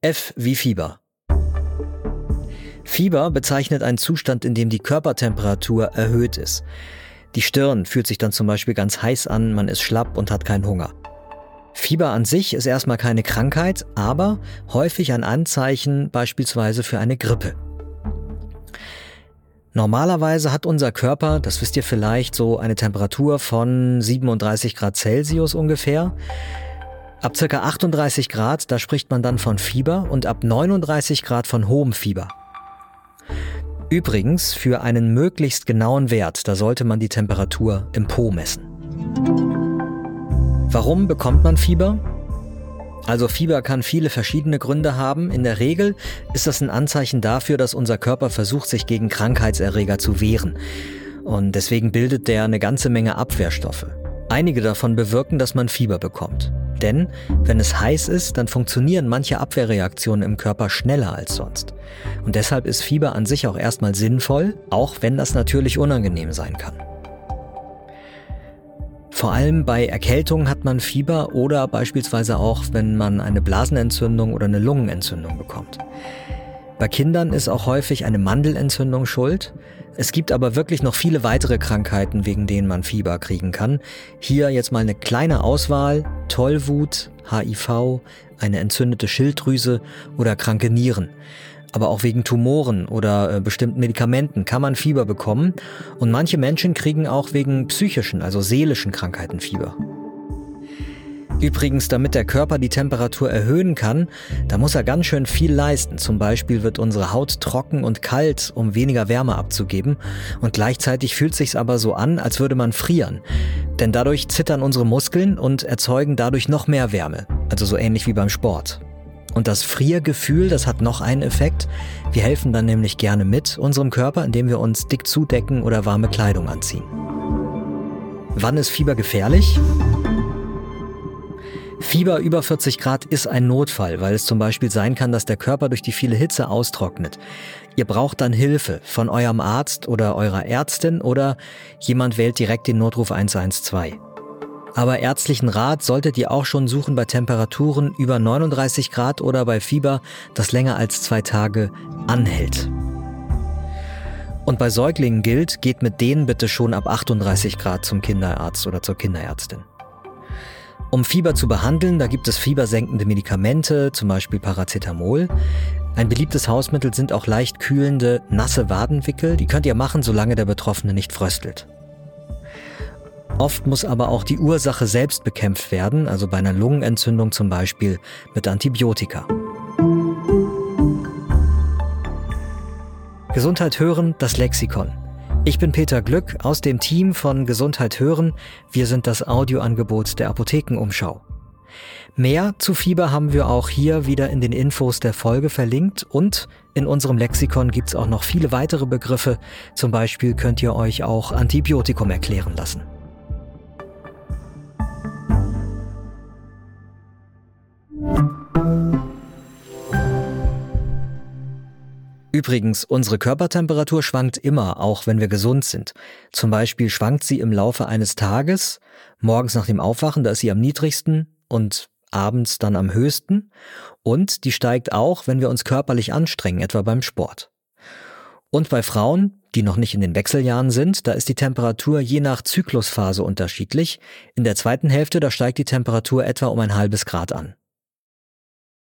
F wie Fieber. Fieber bezeichnet einen Zustand, in dem die Körpertemperatur erhöht ist. Die Stirn fühlt sich dann zum Beispiel ganz heiß an, man ist schlapp und hat keinen Hunger. Fieber an sich ist erstmal keine Krankheit, aber häufig ein Anzeichen beispielsweise für eine Grippe. Normalerweise hat unser Körper, das wisst ihr vielleicht, so eine Temperatur von 37 Grad Celsius ungefähr. Ab circa 38 Grad, da spricht man dann von Fieber und ab 39 Grad von hohem Fieber. Übrigens, für einen möglichst genauen Wert, da sollte man die Temperatur im Po messen. Warum bekommt man Fieber? Also Fieber kann viele verschiedene Gründe haben. In der Regel ist das ein Anzeichen dafür, dass unser Körper versucht, sich gegen Krankheitserreger zu wehren. Und deswegen bildet der eine ganze Menge Abwehrstoffe. Einige davon bewirken, dass man Fieber bekommt. Denn wenn es heiß ist, dann funktionieren manche Abwehrreaktionen im Körper schneller als sonst. Und deshalb ist Fieber an sich auch erstmal sinnvoll, auch wenn das natürlich unangenehm sein kann. Vor allem bei Erkältungen hat man Fieber oder beispielsweise auch, wenn man eine Blasenentzündung oder eine Lungenentzündung bekommt. Bei Kindern ist auch häufig eine Mandelentzündung schuld. Es gibt aber wirklich noch viele weitere Krankheiten, wegen denen man Fieber kriegen kann. Hier jetzt mal eine kleine Auswahl. Tollwut, HIV, eine entzündete Schilddrüse oder kranke Nieren. Aber auch wegen Tumoren oder äh, bestimmten Medikamenten kann man Fieber bekommen. Und manche Menschen kriegen auch wegen psychischen, also seelischen Krankheiten Fieber. Übrigens, damit der Körper die Temperatur erhöhen kann, da muss er ganz schön viel leisten. Zum Beispiel wird unsere Haut trocken und kalt, um weniger Wärme abzugeben. Und gleichzeitig fühlt sich's aber so an, als würde man frieren. Denn dadurch zittern unsere Muskeln und erzeugen dadurch noch mehr Wärme. Also so ähnlich wie beim Sport. Und das Friergefühl, das hat noch einen Effekt. Wir helfen dann nämlich gerne mit unserem Körper, indem wir uns dick zudecken oder warme Kleidung anziehen. Wann ist Fieber gefährlich? Fieber über 40 Grad ist ein Notfall, weil es zum Beispiel sein kann, dass der Körper durch die viele Hitze austrocknet. Ihr braucht dann Hilfe von eurem Arzt oder eurer Ärztin oder jemand wählt direkt den Notruf 112. Aber ärztlichen Rat solltet ihr auch schon suchen bei Temperaturen über 39 Grad oder bei Fieber, das länger als zwei Tage anhält. Und bei Säuglingen gilt, geht mit denen bitte schon ab 38 Grad zum Kinderarzt oder zur Kinderärztin. Um Fieber zu behandeln, da gibt es fiebersenkende Medikamente, zum Beispiel Paracetamol. Ein beliebtes Hausmittel sind auch leicht kühlende, nasse Wadenwickel. Die könnt ihr machen, solange der Betroffene nicht fröstelt. Oft muss aber auch die Ursache selbst bekämpft werden, also bei einer Lungenentzündung zum Beispiel mit Antibiotika. Gesundheit hören, das Lexikon. Ich bin Peter Glück aus dem Team von Gesundheit hören. Wir sind das Audioangebot der Apothekenumschau. Mehr zu Fieber haben wir auch hier wieder in den Infos der Folge verlinkt und in unserem Lexikon gibt's auch noch viele weitere Begriffe. Zum Beispiel könnt ihr euch auch Antibiotikum erklären lassen. Übrigens, unsere Körpertemperatur schwankt immer, auch wenn wir gesund sind. Zum Beispiel schwankt sie im Laufe eines Tages, morgens nach dem Aufwachen, da ist sie am niedrigsten und abends dann am höchsten. Und die steigt auch, wenn wir uns körperlich anstrengen, etwa beim Sport. Und bei Frauen, die noch nicht in den Wechseljahren sind, da ist die Temperatur je nach Zyklusphase unterschiedlich. In der zweiten Hälfte, da steigt die Temperatur etwa um ein halbes Grad an.